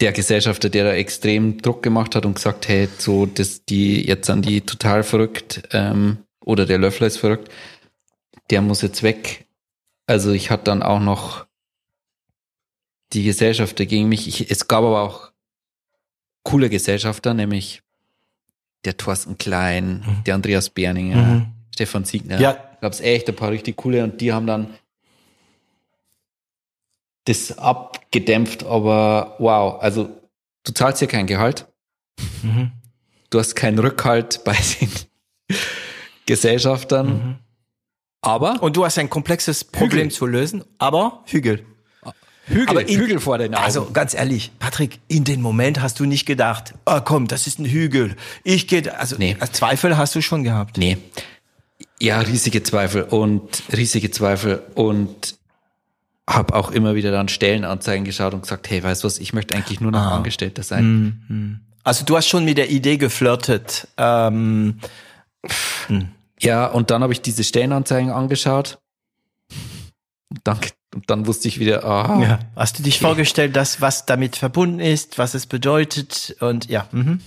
der Gesellschafter, der da extrem Druck gemacht hat und gesagt, hey, so, dass die jetzt an die total verrückt ähm, oder der Löffler ist verrückt, der muss jetzt weg. Also ich hatte dann auch noch die Gesellschafter gegen mich. Ich, es gab aber auch coole Gesellschafter, nämlich der Thorsten Klein, mhm. der Andreas Berninger, mhm. Stefan Siegner. Ja. Gab es echt ein paar richtig coole und die haben dann das abgedämpft, aber wow, also du zahlst ja kein Gehalt. Mhm. Du hast keinen Rückhalt bei den Gesellschaftern. Mhm. Aber. Und du hast ein komplexes Problem Hügel. zu lösen, aber Hügel. Hügel, aber in, Hügel vor den Augen. Also ganz ehrlich, Patrick, in dem Moment hast du nicht gedacht, oh komm, das ist ein Hügel. Ich gehe, also nee. Zweifel hast du schon gehabt. Nee. Ja, riesige Zweifel und riesige Zweifel und habe auch immer wieder dann Stellenanzeigen geschaut und gesagt, hey, weißt du was, ich möchte eigentlich nur noch ah. Angestellter sein. Mhm. Also du hast schon mit der Idee geflirtet. Ähm, hm. Ja, und dann habe ich diese Stellenanzeigen angeschaut. Dann, und dann wusste ich wieder, ah. Ja. Hast du dich okay. vorgestellt, dass was damit verbunden ist, was es bedeutet und ja. Mhm.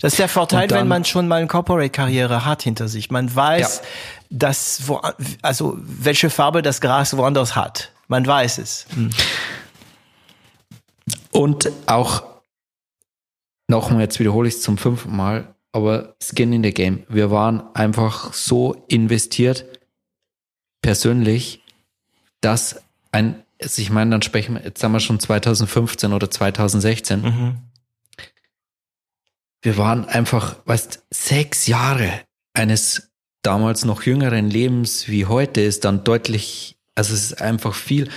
Das ist der Vorteil, dann, wenn man schon mal eine Corporate-Karriere hat hinter sich. Man weiß, ja das, wo, also welche Farbe das Gras woanders hat. Man weiß es. Hm. Und auch, nochmal, jetzt wiederhole ich es zum fünften Mal, aber Skin in the Game. Wir waren einfach so investiert, persönlich, dass ein, also ich meine, dann sprechen wir, jetzt haben wir schon 2015 oder 2016. Mhm. Wir waren einfach, weißt, sechs Jahre eines damals noch jüngeren Lebens wie heute ist dann deutlich, also es ist einfach viel.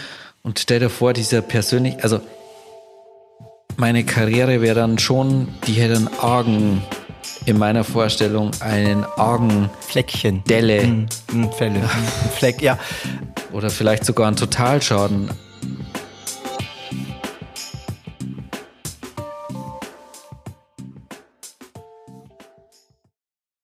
Und stell dir vor, dieser persönlich, also meine Karriere wäre dann schon, die hätte einen argen, in meiner Vorstellung, einen argen Fleckchen. Delle. Mm, mm, Fälle. Fleck, ja. Oder vielleicht sogar einen Totalschaden